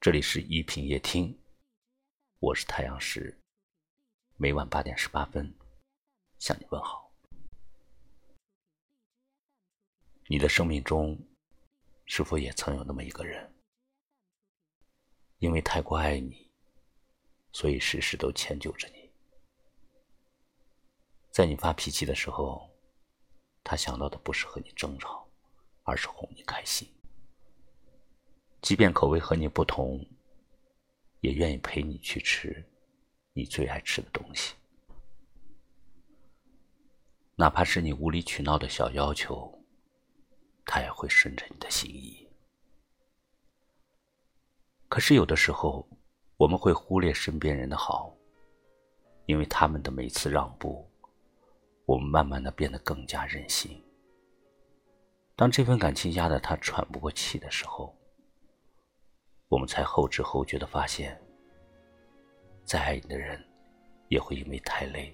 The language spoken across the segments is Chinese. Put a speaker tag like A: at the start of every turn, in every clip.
A: 这里是一品夜听，我是太阳石，每晚八点十八分向你问好。你的生命中是否也曾有那么一个人，因为太过爱你，所以时时都迁就着你，在你发脾气的时候，他想到的不是和你争吵，而是哄你开心。即便口味和你不同，也愿意陪你去吃你最爱吃的东西，哪怕是你无理取闹的小要求，他也会顺着你的心意。可是有的时候，我们会忽略身边人的好，因为他们的每次让步，我们慢慢的变得更加任性。当这份感情压得他喘不过气的时候，我们才后知后觉的发现，再爱你的人，也会因为太累，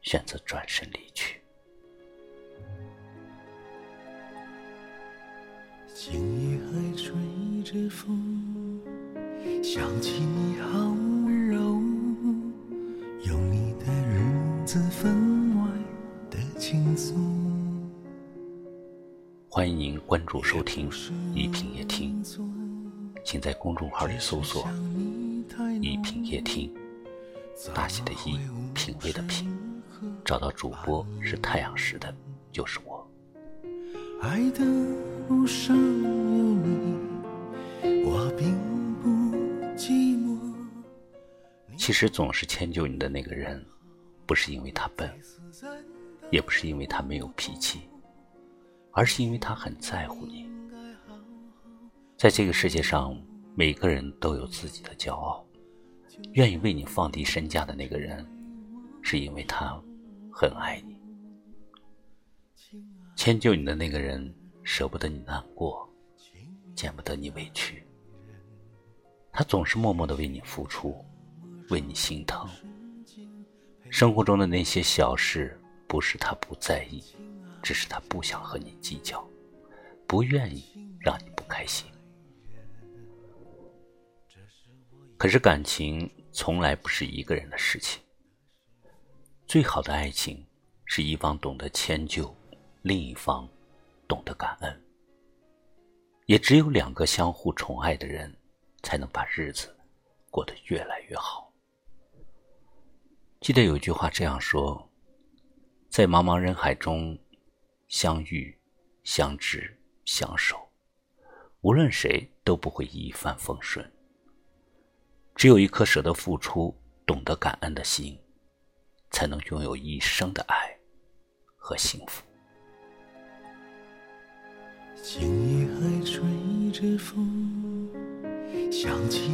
A: 选择转身离去。
B: 今夜还吹着风，想起你好温柔，有你的日子分外的轻松。
A: 欢迎您关注收听一品夜听。请在公众号里搜索“一品夜听”，大写的“一”，品味的“品”，找到主播是太阳石的，就是我。
B: 爱的路上有你，我并不寂寞。
A: 其实总是迁就你的那个人，不是因为他笨，也不是因为他没有脾气，而是因为他很在乎你。在这个世界上，每个人都有自己的骄傲。愿意为你放低身价的那个人，是因为他很爱你；迁就你的那个人，舍不得你难过，见不得你委屈。他总是默默的为你付出，为你心疼。生活中的那些小事，不是他不在意，只是他不想和你计较，不愿意让你不开心。可是感情从来不是一个人的事情。最好的爱情是一方懂得迁就，另一方懂得感恩。也只有两个相互宠爱的人，才能把日子过得越来越好。记得有句话这样说：在茫茫人海中相遇、相知、相守，无论谁都不会一帆风顺。只有一颗舍得付出、懂得感恩的心，才能拥有一生的爱和幸福。
B: 今夜还吹着风，想起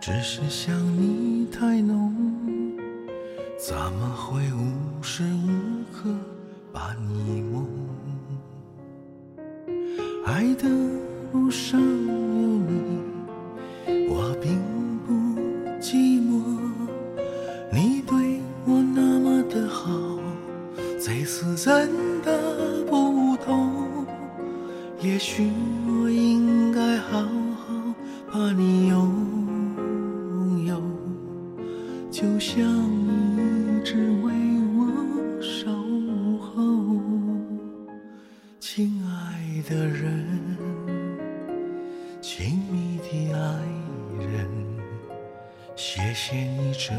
B: 只是想你太浓。怎么会无时无刻把你梦？爱的路上亲密的爱人，谢谢你这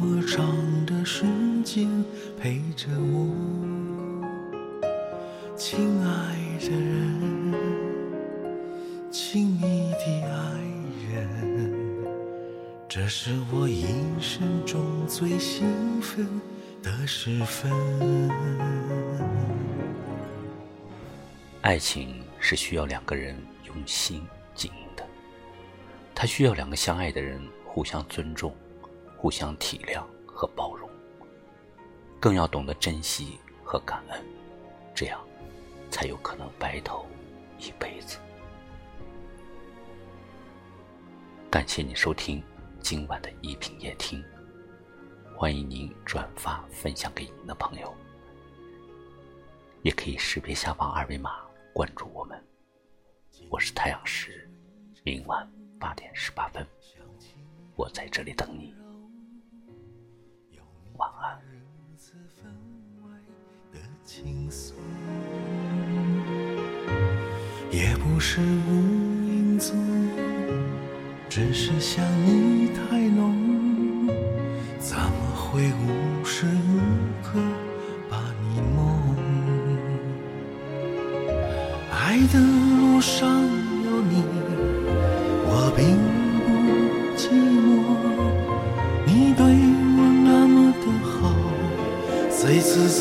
B: 么长的时间陪着我，亲爱的人，亲密的爱人。这是我一生中最兴奋的时分。
A: 爱情是需要两个人用心经营的，它需要两个相爱的人互相尊重、互相体谅和包容，更要懂得珍惜和感恩，这样才有可能白头一辈子。感谢你收听。今晚的一品夜听。欢迎您转发分享给您的朋友，也可以识别下方二维码关注我们。我是太阳石，明晚八点十八分，我在这里等你。晚安。
B: 也不是无影踪，只是想你太浓。怎么会无时无刻把你梦？爱的路上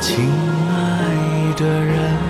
B: 亲爱的人。